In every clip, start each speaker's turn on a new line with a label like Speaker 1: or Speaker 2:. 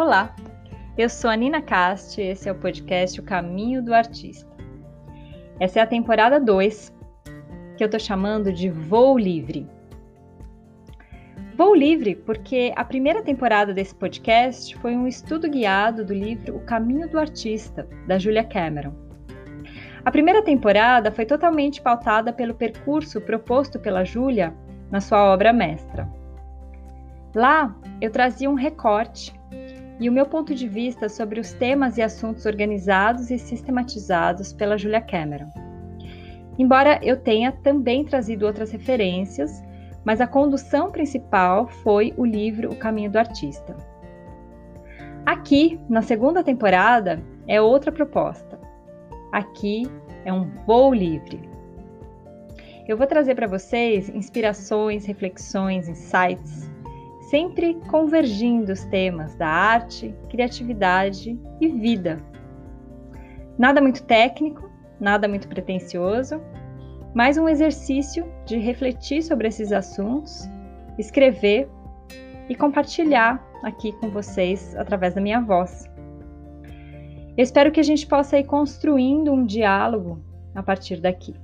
Speaker 1: Olá, eu sou a Nina Cast e esse é o podcast O Caminho do Artista. Essa é a temporada 2, que eu estou chamando de Voo Livre. Voo Livre porque a primeira temporada desse podcast foi um estudo guiado do livro O Caminho do Artista, da Julia Cameron. A primeira temporada foi totalmente pautada pelo percurso proposto pela Julia na sua obra mestra. Lá, eu trazia um recorte e o meu ponto de vista sobre os temas e assuntos organizados e sistematizados pela Julia Cameron. Embora eu tenha também trazido outras referências, mas a condução principal foi o livro O Caminho do Artista. Aqui, na segunda temporada, é outra proposta. Aqui é um voo livre. Eu vou trazer para vocês inspirações, reflexões, insights sempre convergindo os temas da arte, criatividade e vida. Nada muito técnico, nada muito pretensioso, mais um exercício de refletir sobre esses assuntos, escrever e compartilhar aqui com vocês através da minha voz. Eu espero que a gente possa ir construindo um diálogo a partir daqui.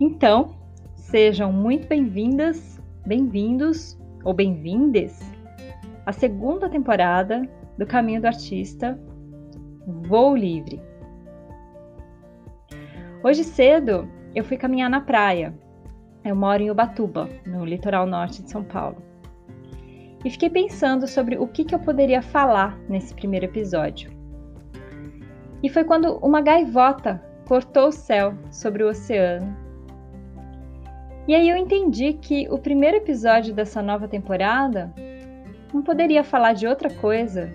Speaker 1: Então, sejam muito bem-vindas Bem-vindos ou bem-vindes à segunda temporada do Caminho do Artista Voo Livre. Hoje cedo eu fui caminhar na praia. Eu moro em Ubatuba, no litoral norte de São Paulo. E fiquei pensando sobre o que, que eu poderia falar nesse primeiro episódio. E foi quando uma gaivota cortou o céu sobre o oceano e aí eu entendi que o primeiro episódio dessa nova temporada não poderia falar de outra coisa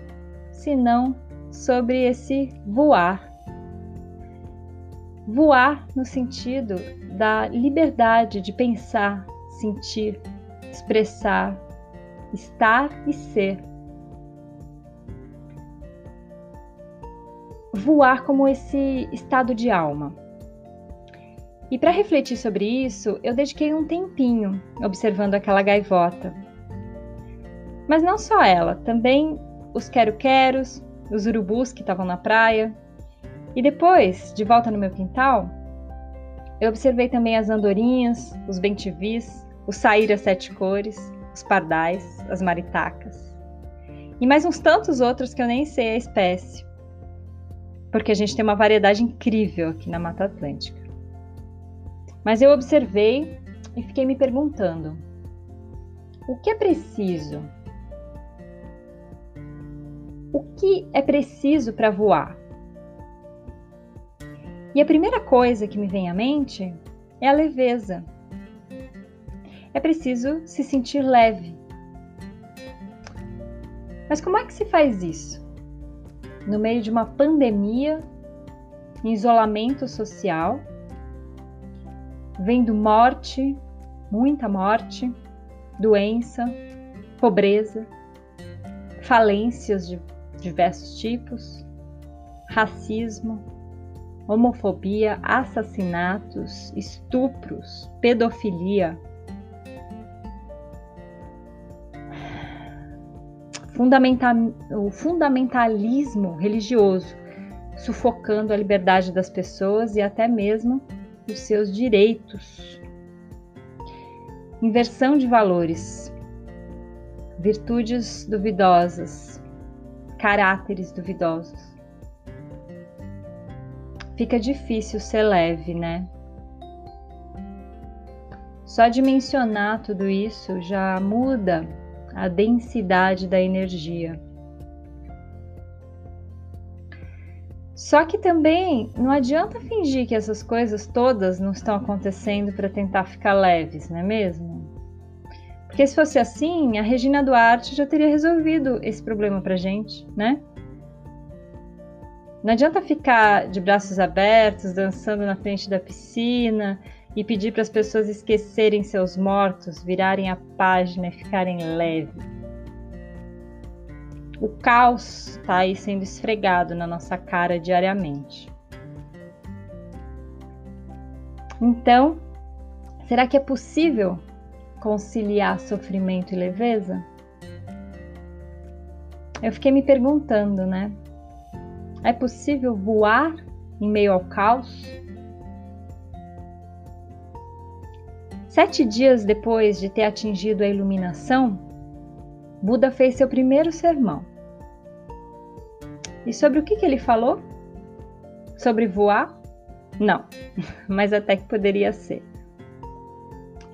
Speaker 1: senão sobre esse voar. Voar no sentido da liberdade de pensar, sentir, expressar, estar e ser. Voar como esse estado de alma. E para refletir sobre isso, eu dediquei um tempinho observando aquela gaivota. Mas não só ela, também os quero-queros, os urubus que estavam na praia. E depois, de volta no meu quintal, eu observei também as andorinhas, os bentivis, os saíras sete cores, os pardais, as maritacas. E mais uns tantos outros que eu nem sei a espécie. Porque a gente tem uma variedade incrível aqui na Mata Atlântica. Mas eu observei e fiquei me perguntando: o que é preciso? O que é preciso para voar? E a primeira coisa que me vem à mente é a leveza. É preciso se sentir leve. Mas como é que se faz isso? No meio de uma pandemia, em isolamento social, vendo morte, muita morte, doença, pobreza, falências de diversos tipos, racismo, homofobia, assassinatos, estupros, pedofilia. O fundamentalismo religioso sufocando a liberdade das pessoas e até mesmo os seus direitos. Inversão de valores, virtudes duvidosas, caráteres duvidosos. Fica difícil ser leve, né? Só de mencionar tudo isso já muda a densidade da energia. Só que também não adianta fingir que essas coisas todas não estão acontecendo para tentar ficar leves, não é mesmo? Porque se fosse assim, a Regina Duarte já teria resolvido esse problema pra gente, né? Não adianta ficar de braços abertos, dançando na frente da piscina e pedir para as pessoas esquecerem seus mortos, virarem a página e ficarem leves. O caos está aí sendo esfregado na nossa cara diariamente. Então, será que é possível conciliar sofrimento e leveza? eu fiquei me perguntando, né? É possível voar em meio ao caos? Sete dias depois de ter atingido a iluminação, Buda fez seu primeiro sermão. E sobre o que, que ele falou? Sobre voar? Não, mas até que poderia ser.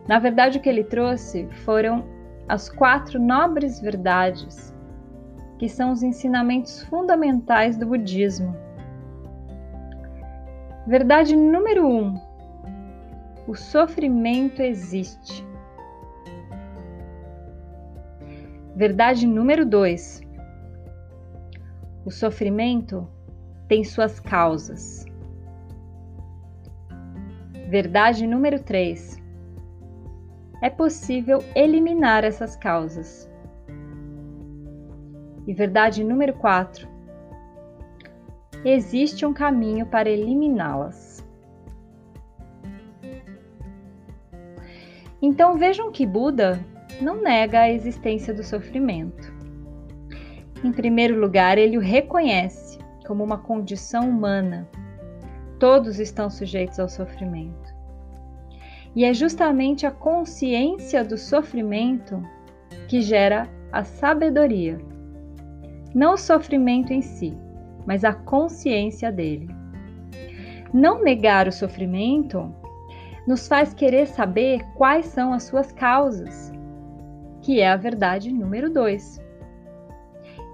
Speaker 1: Na verdade, o que ele trouxe foram as quatro nobres verdades, que são os ensinamentos fundamentais do budismo. Verdade número um: o sofrimento existe. Verdade número dois: o sofrimento tem suas causas. Verdade número 3. É possível eliminar essas causas. E verdade número 4. Existe um caminho para eliminá-las. Então vejam que Buda não nega a existência do sofrimento. Em primeiro lugar, ele o reconhece como uma condição humana. Todos estão sujeitos ao sofrimento. E é justamente a consciência do sofrimento que gera a sabedoria. Não o sofrimento em si, mas a consciência dele. Não negar o sofrimento nos faz querer saber quais são as suas causas, que é a verdade número dois.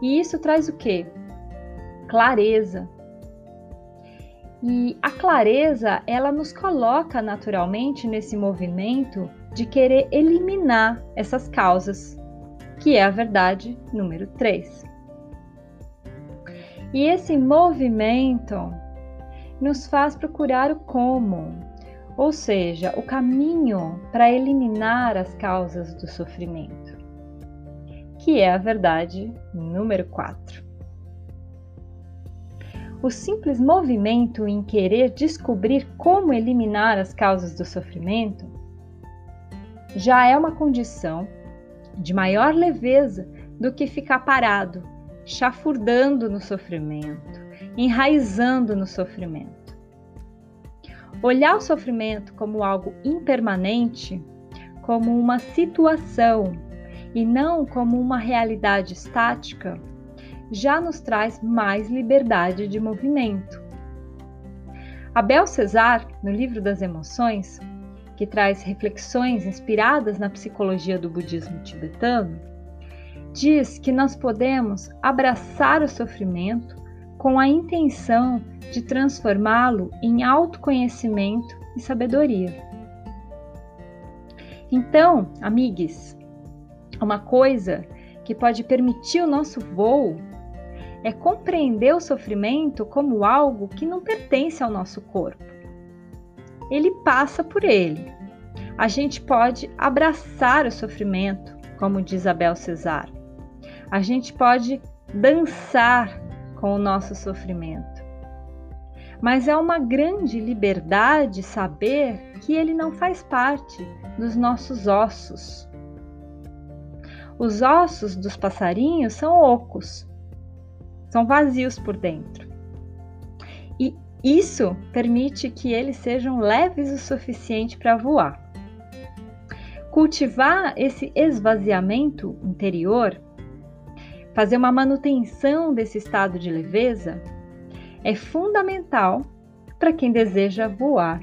Speaker 1: E isso traz o quê? Clareza, e a clareza, ela nos coloca naturalmente nesse movimento de querer eliminar essas causas, que é a verdade número 3. E esse movimento nos faz procurar o como, ou seja, o caminho para eliminar as causas do sofrimento, que é a verdade número 4. O simples movimento em querer descobrir como eliminar as causas do sofrimento já é uma condição de maior leveza do que ficar parado, chafurdando no sofrimento, enraizando no sofrimento. Olhar o sofrimento como algo impermanente, como uma situação e não como uma realidade estática, já nos traz mais liberdade de movimento. Abel Cesar, no livro das emoções, que traz reflexões inspiradas na psicologia do budismo tibetano, diz que nós podemos abraçar o sofrimento com a intenção de transformá-lo em autoconhecimento e sabedoria. Então, amigos, uma coisa que pode permitir o nosso voo é compreender o sofrimento como algo que não pertence ao nosso corpo. Ele passa por ele. A gente pode abraçar o sofrimento, como diz Abel Cesar. A gente pode dançar com o nosso sofrimento. Mas é uma grande liberdade saber que ele não faz parte dos nossos ossos. Os ossos dos passarinhos são ocos, são vazios por dentro. E isso permite que eles sejam leves o suficiente para voar. Cultivar esse esvaziamento interior, fazer uma manutenção desse estado de leveza, é fundamental para quem deseja voar.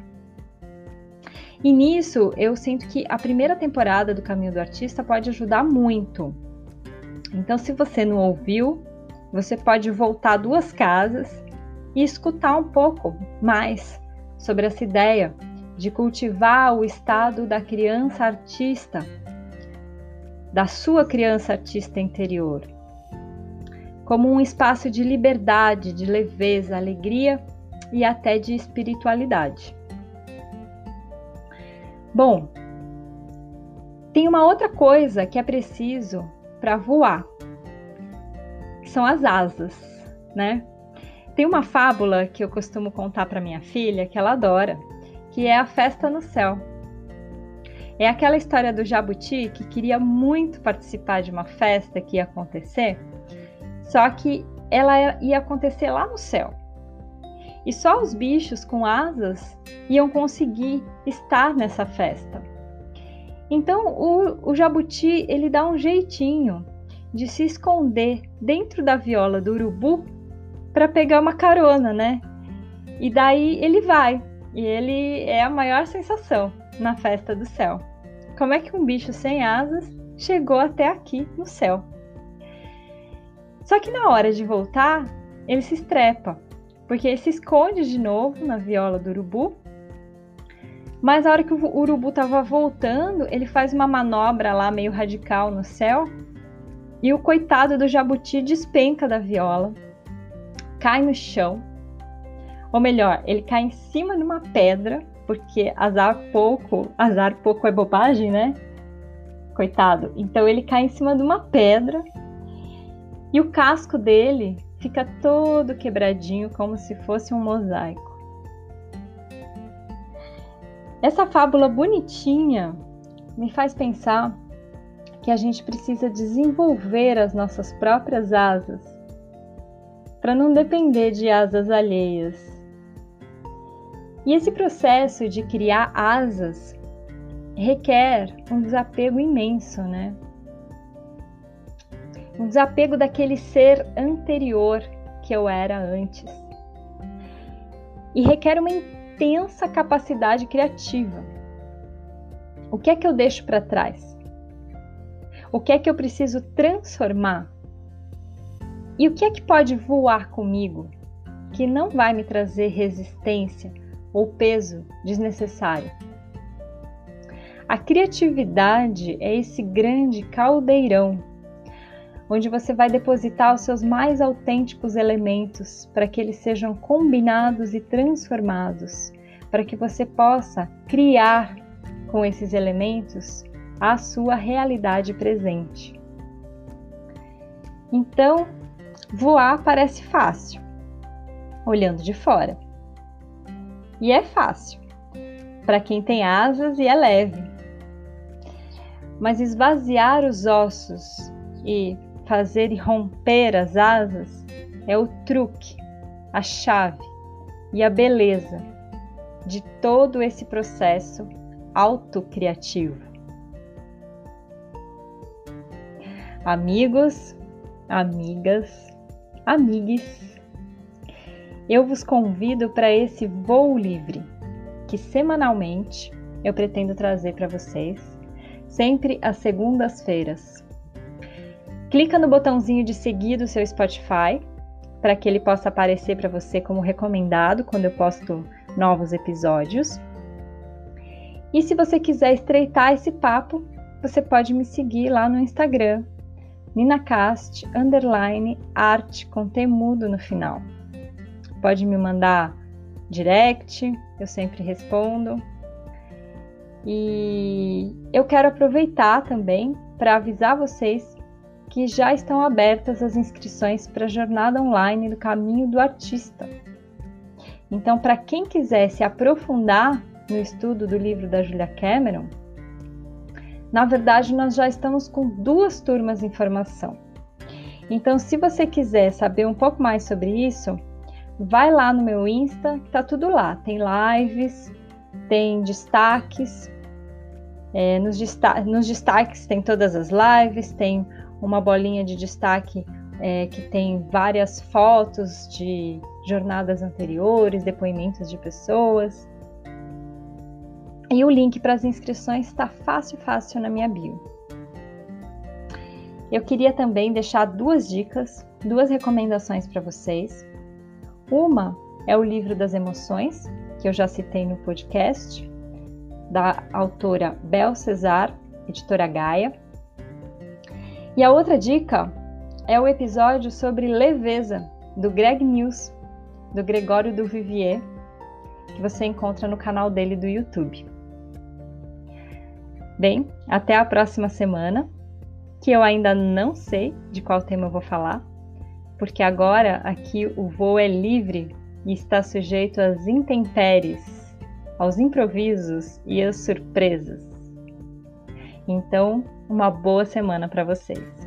Speaker 1: E nisso eu sinto que a primeira temporada do Caminho do Artista pode ajudar muito. Então, se você não ouviu, você pode voltar duas casas e escutar um pouco mais sobre essa ideia de cultivar o estado da criança artista, da sua criança artista interior, como um espaço de liberdade, de leveza, alegria e até de espiritualidade. Bom, tem uma outra coisa que é preciso para voar são as asas, né? Tem uma fábula que eu costumo contar para minha filha, que ela adora, que é a festa no céu. É aquela história do jabuti que queria muito participar de uma festa que ia acontecer, Só que ela ia acontecer lá no céu. E só os bichos com asas iam conseguir estar nessa festa. Então o, o jabuti ele dá um jeitinho de se esconder dentro da viola do urubu para pegar uma carona, né? E daí ele vai. E ele é a maior sensação na festa do céu. Como é que um bicho sem asas chegou até aqui no céu? Só que na hora de voltar, ele se estrepa, porque ele se esconde de novo na viola do urubu. Mas a hora que o urubu estava voltando, ele faz uma manobra lá meio radical no céu e o coitado do jabuti despenca da viola, cai no chão, ou melhor, ele cai em cima de uma pedra, porque azar pouco, azar pouco é bobagem, né? Coitado. Então ele cai em cima de uma pedra e o casco dele fica todo quebradinho, como se fosse um mosaico. Essa fábula bonitinha me faz pensar que a gente precisa desenvolver as nossas próprias asas para não depender de asas alheias. E esse processo de criar asas requer um desapego imenso, né? Um desapego daquele ser anterior que eu era antes. E requer uma intensa capacidade criativa. O que é que eu deixo para trás? O que é que eu preciso transformar? E o que é que pode voar comigo que não vai me trazer resistência ou peso desnecessário? A criatividade é esse grande caldeirão onde você vai depositar os seus mais autênticos elementos para que eles sejam combinados e transformados, para que você possa criar com esses elementos a sua realidade presente. Então, voar parece fácil, olhando de fora. E é fácil para quem tem asas e é leve. Mas esvaziar os ossos e fazer e romper as asas é o truque, a chave e a beleza de todo esse processo autocriativo. Amigos, amigas, amigues, eu vos convido para esse voo livre que semanalmente eu pretendo trazer para vocês, sempre às segundas-feiras Clica no botãozinho de seguir do seu Spotify para que ele possa aparecer para você como recomendado quando eu posto novos episódios. E se você quiser estreitar esse papo, você pode me seguir lá no Instagram, ninacast, underline, arte com temudo no final. Pode me mandar direct, eu sempre respondo. E eu quero aproveitar também para avisar vocês que já estão abertas as inscrições para a jornada online do Caminho do Artista. Então, para quem quiser se aprofundar no estudo do livro da Julia Cameron, na verdade nós já estamos com duas turmas em formação. Então, se você quiser saber um pouco mais sobre isso, vai lá no meu Insta, tá tudo lá. Tem lives, tem destaques. É, nos, desta nos destaques tem todas as lives, tem uma bolinha de destaque é, que tem várias fotos de jornadas anteriores, depoimentos de pessoas. E o link para as inscrições está fácil, fácil na minha bio. Eu queria também deixar duas dicas, duas recomendações para vocês. Uma é o livro das emoções, que eu já citei no podcast, da autora Bel Cesar, editora Gaia. E a outra dica é o episódio sobre leveza, do Greg News, do Gregório do Vivier, que você encontra no canal dele do YouTube. Bem, até a próxima semana, que eu ainda não sei de qual tema eu vou falar, porque agora aqui o voo é livre e está sujeito às intempéries, aos improvisos e às surpresas. Então, uma boa semana para vocês.